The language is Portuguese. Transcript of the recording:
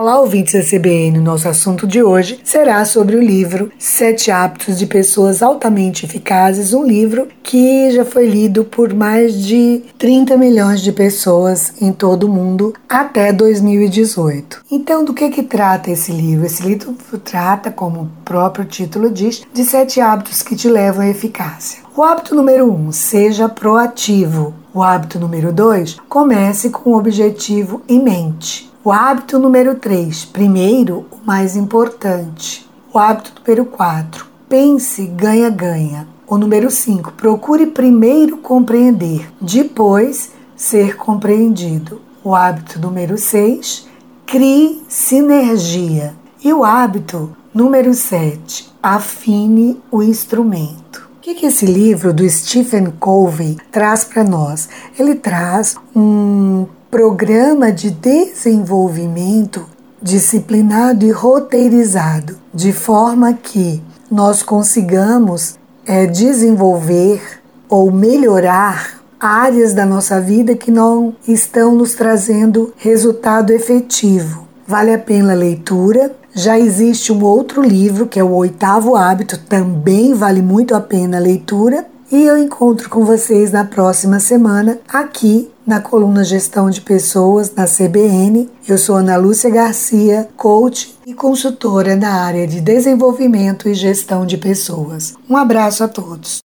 Olá, ouvintes da CBN. Nosso assunto de hoje será sobre o livro Sete Hábitos de Pessoas Altamente Eficazes, um livro que já foi lido por mais de 30 milhões de pessoas em todo o mundo até 2018. Então, do que que trata esse livro? Esse livro trata, como o próprio título diz, de sete hábitos que te levam à eficácia. O hábito número um, seja proativo. O hábito número dois, comece com o objetivo em mente. O hábito número 3, primeiro, o mais importante. O hábito número 4, pense, ganha, ganha. O número 5, procure primeiro compreender, depois ser compreendido. O hábito número 6, crie sinergia. E o hábito número 7, afine o instrumento. O que, que esse livro do Stephen Covey traz para nós? Ele traz um programa de desenvolvimento disciplinado e roteirizado, de forma que nós consigamos é, desenvolver ou melhorar áreas da nossa vida que não estão nos trazendo resultado efetivo. Vale a pena a leitura. Já existe um outro livro, que é o Oitavo Hábito, também vale muito a pena a leitura. E eu encontro com vocês na próxima semana aqui na coluna Gestão de Pessoas na CBN. Eu sou Ana Lúcia Garcia, coach e consultora na área de desenvolvimento e gestão de pessoas. Um abraço a todos.